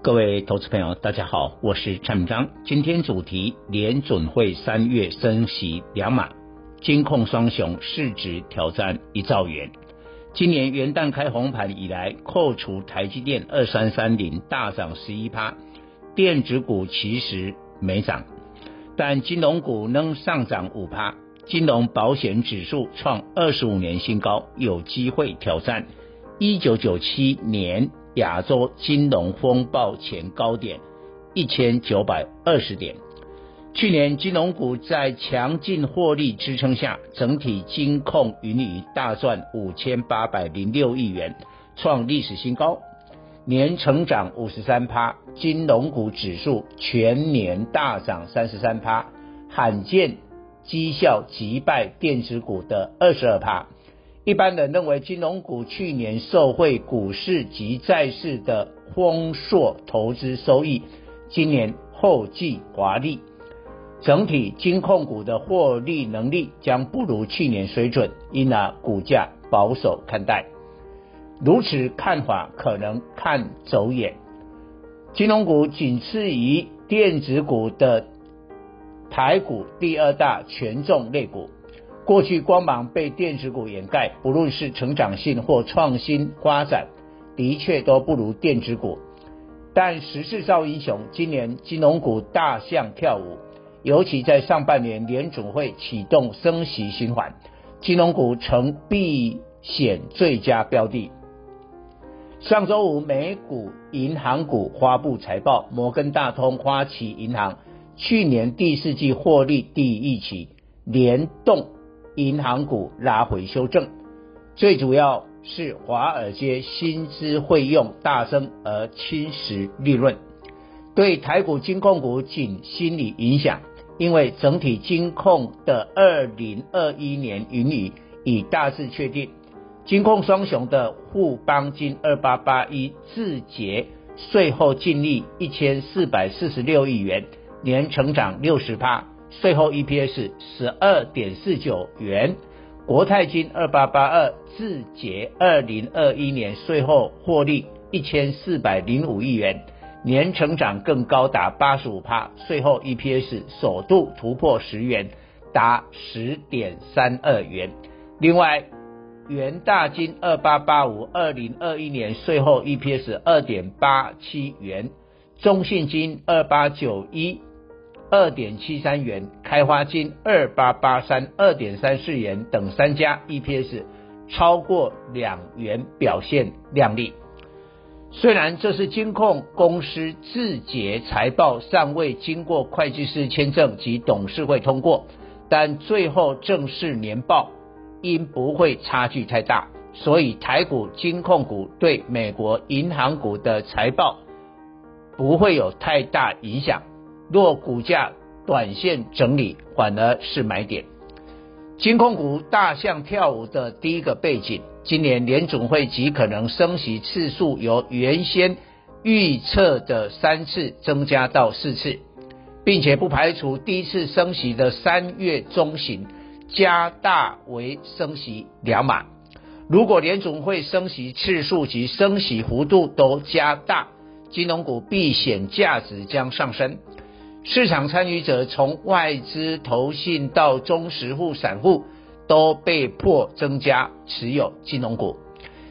各位投资朋友，大家好，我是蔡明章。今天主题：联准会三月升息两码，金控双雄市值挑战一兆元。今年元旦开红盘以来，扣除台积电二三三零大涨十一趴，电子股其实没涨，但金融股能上涨五趴。金融保险指数创二十五年新高，有机会挑战一九九七年亚洲金融风暴前高点一千九百二十点。去年金融股在强劲获利支撑下，整体金控盈余大赚五千八百零六亿元，创历史新高，年成长五十三趴。金融股指数全年大涨三十三趴，罕见。绩效击败电子股的二十二趴，一般人认为金融股去年受惠股市及债市的丰硕投资收益，今年后继华丽，整体金控股的获利能力将不如去年水准，因而股价保守看待。如此看法可能看走眼，金融股仅次于电子股的。台股第二大权重类股，过去光芒被电子股掩盖，不论是成长性或创新发展，的确都不如电子股。但时势造英雄，今年金融股大象跳舞，尤其在上半年联准会启动升息循环，金融股成避险最佳标的。上周五，美股银行股发布财报，摩根大通、花旗银行。去年第四季获利第一期，联动银行股拉回修正，最主要是华尔街薪资费用大增而侵蚀利润，对台股金控股仅心理影响，因为整体金控的二零二一年盈余已大致确定，金控双雄的富邦金二八八一自结税后净利一千四百四十六亿元。年成长六十趴，税后 EPS 十二点四九元。国泰金二八八二字节二零二一年税后获利一千四百零五亿元，年成长更高达八十五趴，税后 EPS 首度突破十元，达十点三二元。另外，元大金二八八五二零二一年税后 EPS 二点八七元，中信金二八九一。二点七三元，开发金二八八三二点三四元等三家 EPS 超过两元，表现亮丽。虽然这是金控公司自结财报尚未经过会计师签证及董事会通过，但最后正式年报应不会差距太大，所以台股金控股对美国银行股的财报不会有太大影响。若股价短线整理，反而是买点。金控股大象跳舞的第一个背景，今年联总会极可能升息次数由原先预测的三次增加到四次，并且不排除第一次升息的三月中旬加大为升息两码。如果联总会升息次数及升息幅度都加大，金融股避险价值将上升。市场参与者从外资、投信到中实户、散户，都被迫增加持有金融股。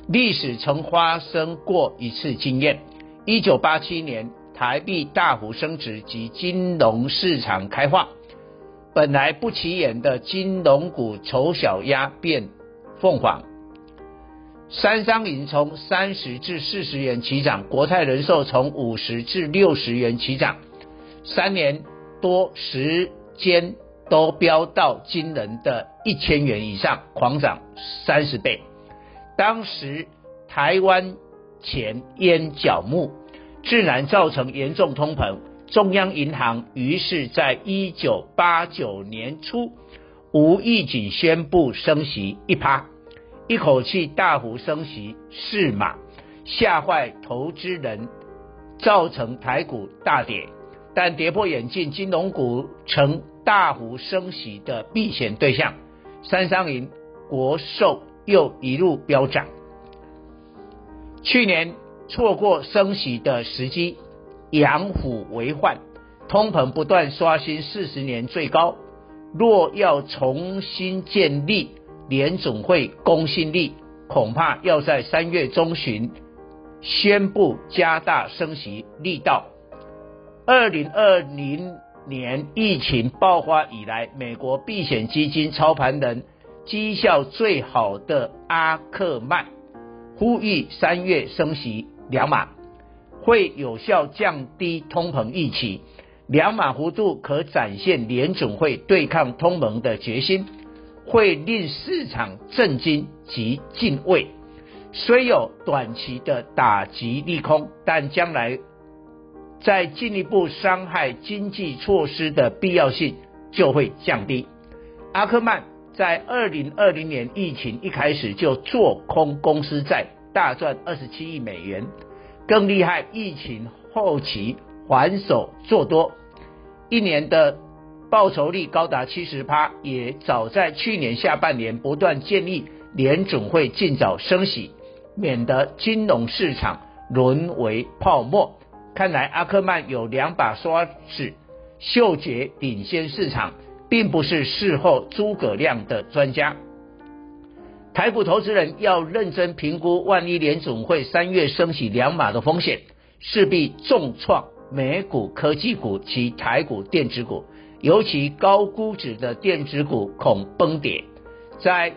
历史曾发生过一次经验：一九八七年台币大幅升值及金融市场开化，本来不起眼的金融股丑小鸭变凤凰。三商银从三十至四十元起涨，国泰人寿从五十至六十元起涨。三年多时间都飙到惊人的一千元以上，狂涨三十倍。当时台湾钱淹脚目，自然造成严重通膨。中央银行于是在一九八九年初无预警宣布升息一趴，一口气大幅升息四码，吓坏投资人，造成台股大跌。但跌破眼镜，金融股成大幅升息的避险对象，三商银、国寿又一路飙涨。去年错过升息的时机，养虎为患，通膨不断刷新四十年最高。若要重新建立联总会公信力，恐怕要在三月中旬宣布加大升息力道。二零二零年疫情爆发以来，美国避险基金操盘人绩效最好的阿克曼呼吁三月升息两码，会有效降低通膨预期。两码幅度可展现联总会对抗通膨的决心，会令市场震惊及敬畏。虽有短期的打击利空，但将来。在进一步伤害经济措施的必要性就会降低。阿克曼在二零二零年疫情一开始就做空公司债，大赚二十七亿美元。更厉害，疫情后期还手做多，一年的报酬率高达七十趴。也早在去年下半年不断建议联准会尽早升息，免得金融市场沦为泡沫。看来阿克曼有两把刷子，嗅觉领先市场，并不是事后诸葛亮的专家。台股投资人要认真评估，万一联总会三月升息两码的风险，势必重创美股科技股及台股电子股，尤其高估值的电子股恐崩跌。在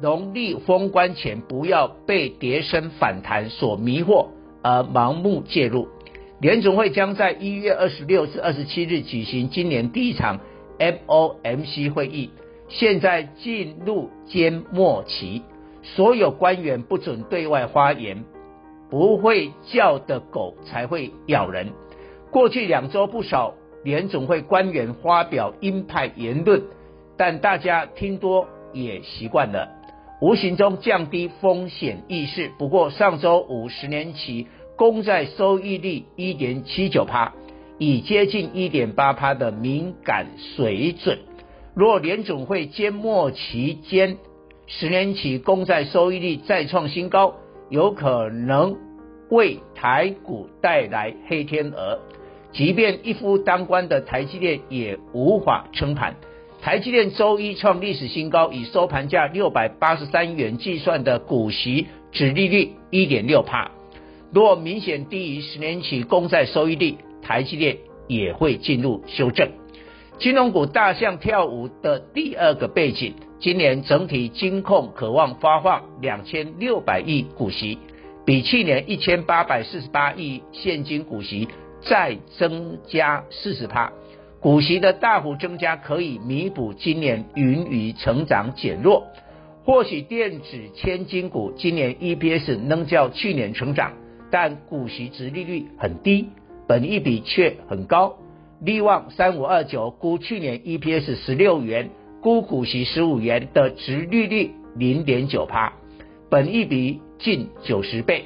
农历封关前，不要被跌深反弹所迷惑而盲目介入。联总会将在一月二十六至二十七日举行今年第一场 FOMC 会议，现在进入缄默期，所有官员不准对外发言，不会叫的狗才会咬人。过去两周不少联总会官员发表鹰派言论，但大家听多也习惯了，无形中降低风险意识。不过上周五十年期。公债收益率一点七九趴，已接近一点八趴的敏感水准。若联总会缄默期间，十年期公债收益率再创新高，有可能为台股带来黑天鹅。即便一夫当关的台积电也无法撑盘。台积电周一创历史新高，以收盘价六百八十三元计算的股息殖利率一点六趴。若明显低于十年期公债收益率，台积电也会进入修正。金融股大象跳舞的第二个背景，今年整体金控可望发放两千六百亿股息，比去年一千八百四十八亿现金股息再增加四十趴。股息的大幅增加可以弥补今年盈余成长减弱。或许电子千金股今年 EPS 能较去年成长。但股息殖利率很低，本益比却很高。力旺三五二九估去年 EPS 十六元，估股息十五元的殖利率零点九趴，本益比近九十倍。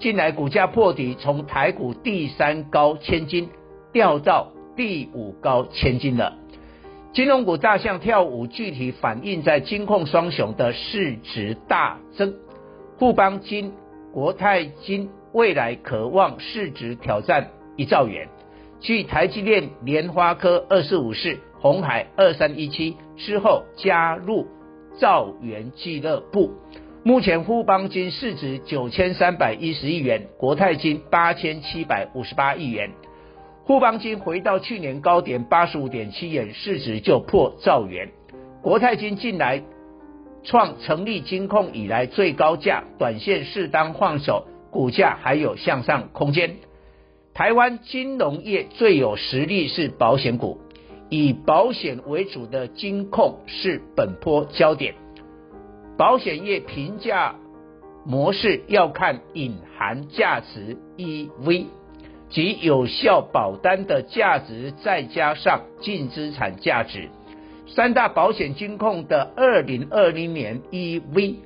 近来股价破底，从台股第三高千金掉到第五高千金了。金融股大象跳舞，具体反映在金控双雄的市值大增，富邦金、国泰金。未来可望市值挑战一兆元。继台积电、联发科二四五四、红海二三一七之后，加入兆元俱乐部。目前富邦金市值九千三百一十亿元，国泰金八千七百五十八亿元。富邦金回到去年高点八十五点七元，市值就破兆元。国泰金近来创成立金控以来最高价，短线适当换手。股价还有向上空间。台湾金融业最有实力是保险股，以保险为主的金控是本波焦点。保险业评价模式要看隐含价值 EV，及有效保单的价值，再加上净资产价值，三大保险金控的二零二零年 EV，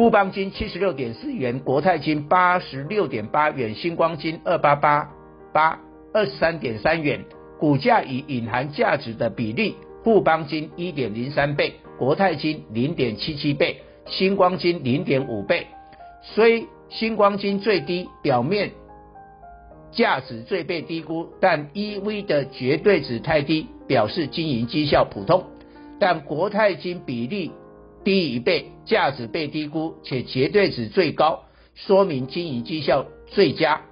富邦金七十六点四元，国泰金八十六点八元，星光金二八八八二十三点三元，股价与隐含价值的比例，富邦金一点零三倍，国泰金零点七七倍，星光金零点五倍，虽星光金最低，表面。价值最被低估，但 EV 的绝对值太低，表示经营绩效普通。但国泰金比例低一倍，价值被低估，且绝对值最高，说明经营绩效最佳。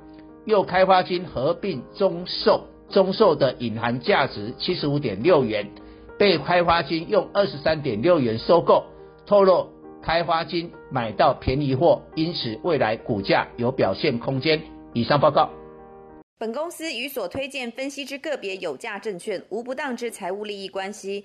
又开发金合并中寿，中寿的隐含价值七十五点六元，被开发金用二十三点六元收购，透露开发金买到便宜货，因此未来股价有表现空间。以上报告。本公司与所推荐分析之个别有价证券无不当之财务利益关系。